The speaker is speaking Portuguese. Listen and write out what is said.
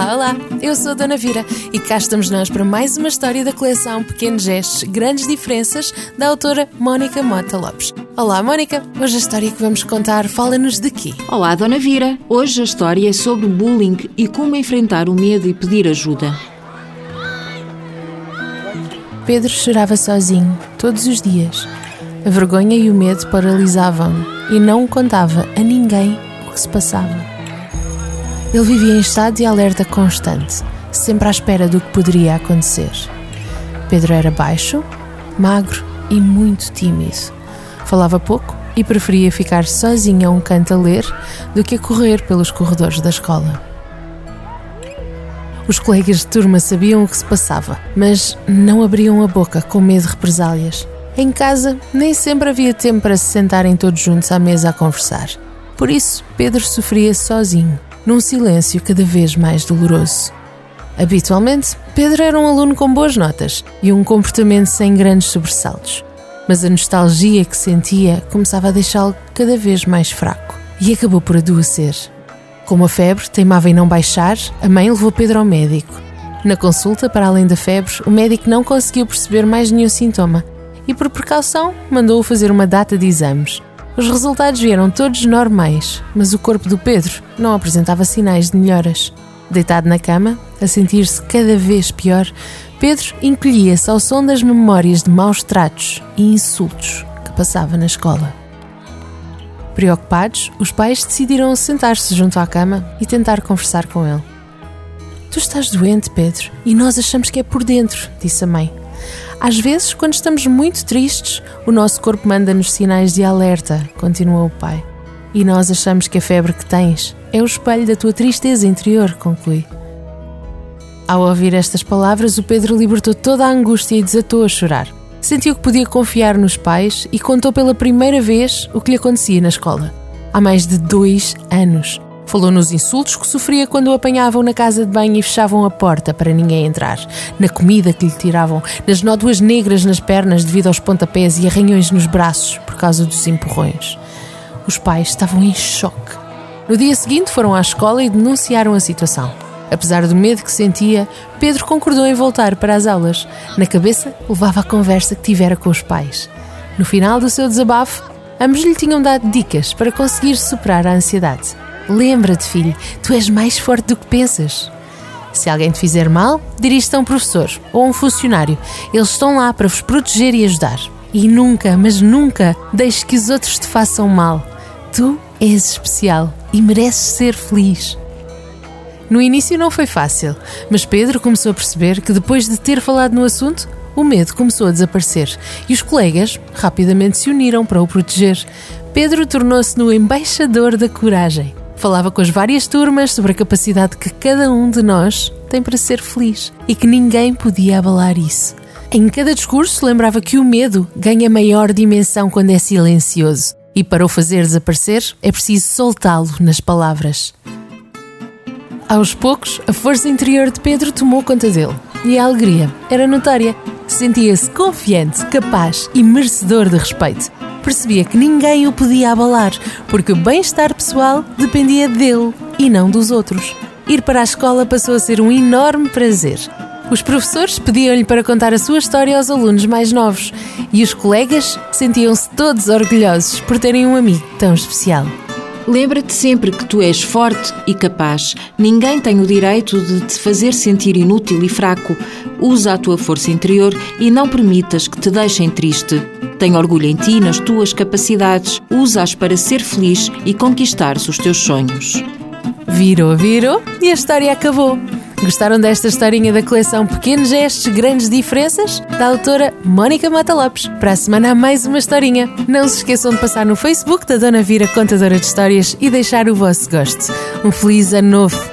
Olá, olá, eu sou a Dona Vira e cá estamos nós para mais uma história da coleção Pequenos Gestos, Grandes Diferenças, da autora Mónica Mota Lopes. Olá, Mónica, hoje a história que vamos contar fala-nos de quê? Olá, Dona Vira, hoje a história é sobre bullying e como enfrentar o medo e pedir ajuda. Pedro chorava sozinho, todos os dias. A vergonha e o medo paralisavam-no e não contava a ninguém o que se passava. Ele vivia em estado de alerta constante, sempre à espera do que poderia acontecer. Pedro era baixo, magro e muito tímido. Falava pouco e preferia ficar sozinho a um canto a ler do que a correr pelos corredores da escola. Os colegas de turma sabiam o que se passava, mas não abriam a boca com medo de represálias. Em casa, nem sempre havia tempo para se sentarem todos juntos à mesa a conversar. Por isso, Pedro sofria sozinho num silêncio cada vez mais doloroso. Habitualmente, Pedro era um aluno com boas notas e um comportamento sem grandes sobressaltos, mas a nostalgia que sentia começava a deixá-lo cada vez mais fraco e acabou por adoecer. Como a febre teimava em não baixar, a mãe levou Pedro ao médico. Na consulta, para além da febre, o médico não conseguiu perceber mais nenhum sintoma e, por precaução, mandou-o fazer uma data de exames. Os resultados vieram todos normais, mas o corpo do Pedro não apresentava sinais de melhoras. Deitado na cama, a sentir-se cada vez pior, Pedro encolhia-se ao som das memórias de maus tratos e insultos que passava na escola. Preocupados, os pais decidiram sentar-se junto à cama e tentar conversar com ele. Tu estás doente, Pedro, e nós achamos que é por dentro, disse a mãe. Às vezes, quando estamos muito tristes, o nosso corpo manda-nos sinais de alerta, continuou o pai. E nós achamos que a febre que tens é o espelho da tua tristeza interior, conclui. Ao ouvir estas palavras, o Pedro libertou toda a angústia e desatou a chorar. Sentiu que podia confiar nos pais e contou pela primeira vez o que lhe acontecia na escola. Há mais de dois anos. Falou nos insultos que sofria quando o apanhavam na casa de banho e fechavam a porta para ninguém entrar, na comida que lhe tiravam, nas nódoas negras nas pernas devido aos pontapés e arranhões nos braços por causa dos empurrões. Os pais estavam em choque. No dia seguinte foram à escola e denunciaram a situação. Apesar do medo que sentia, Pedro concordou em voltar para as aulas. Na cabeça, levava a conversa que tivera com os pais. No final do seu desabafo, ambos lhe tinham dado dicas para conseguir superar a ansiedade. Lembra-te, filho, tu és mais forte do que pensas. Se alguém te fizer mal, dirige-te a um professor ou a um funcionário. Eles estão lá para vos proteger e ajudar. E nunca, mas nunca, deixes que os outros te façam mal. Tu és especial e mereces ser feliz. No início não foi fácil, mas Pedro começou a perceber que depois de ter falado no assunto, o medo começou a desaparecer e os colegas rapidamente se uniram para o proteger. Pedro tornou-se no embaixador da coragem. Falava com as várias turmas sobre a capacidade que cada um de nós tem para ser feliz e que ninguém podia abalar isso. Em cada discurso lembrava que o medo ganha maior dimensão quando é silencioso e para o fazer desaparecer é preciso soltá-lo nas palavras. Aos poucos, a força interior de Pedro tomou conta dele e a alegria era notória. Sentia-se confiante, capaz e merecedor de respeito percebia que ninguém o podia abalar, porque o bem-estar pessoal dependia dele e não dos outros. Ir para a escola passou a ser um enorme prazer. Os professores pediam-lhe para contar a sua história aos alunos mais novos e os colegas sentiam-se todos orgulhosos por terem um amigo tão especial. Lembra-te sempre que tu és forte e capaz. Ninguém tem o direito de te fazer sentir inútil e fraco. Usa a tua força interior e não permitas que te deixem triste. Tem orgulho em ti, nas tuas capacidades. Usa-as para ser feliz e conquistar os teus sonhos. Virou, virou e a história acabou. Gostaram desta historinha da coleção Pequenos Gestos, Grandes Diferenças? Da autora Mónica Mata Lopes. Para a semana há mais uma historinha. Não se esqueçam de passar no Facebook da Dona Vira Contadora de Histórias e deixar o vosso gosto. Um feliz ano novo!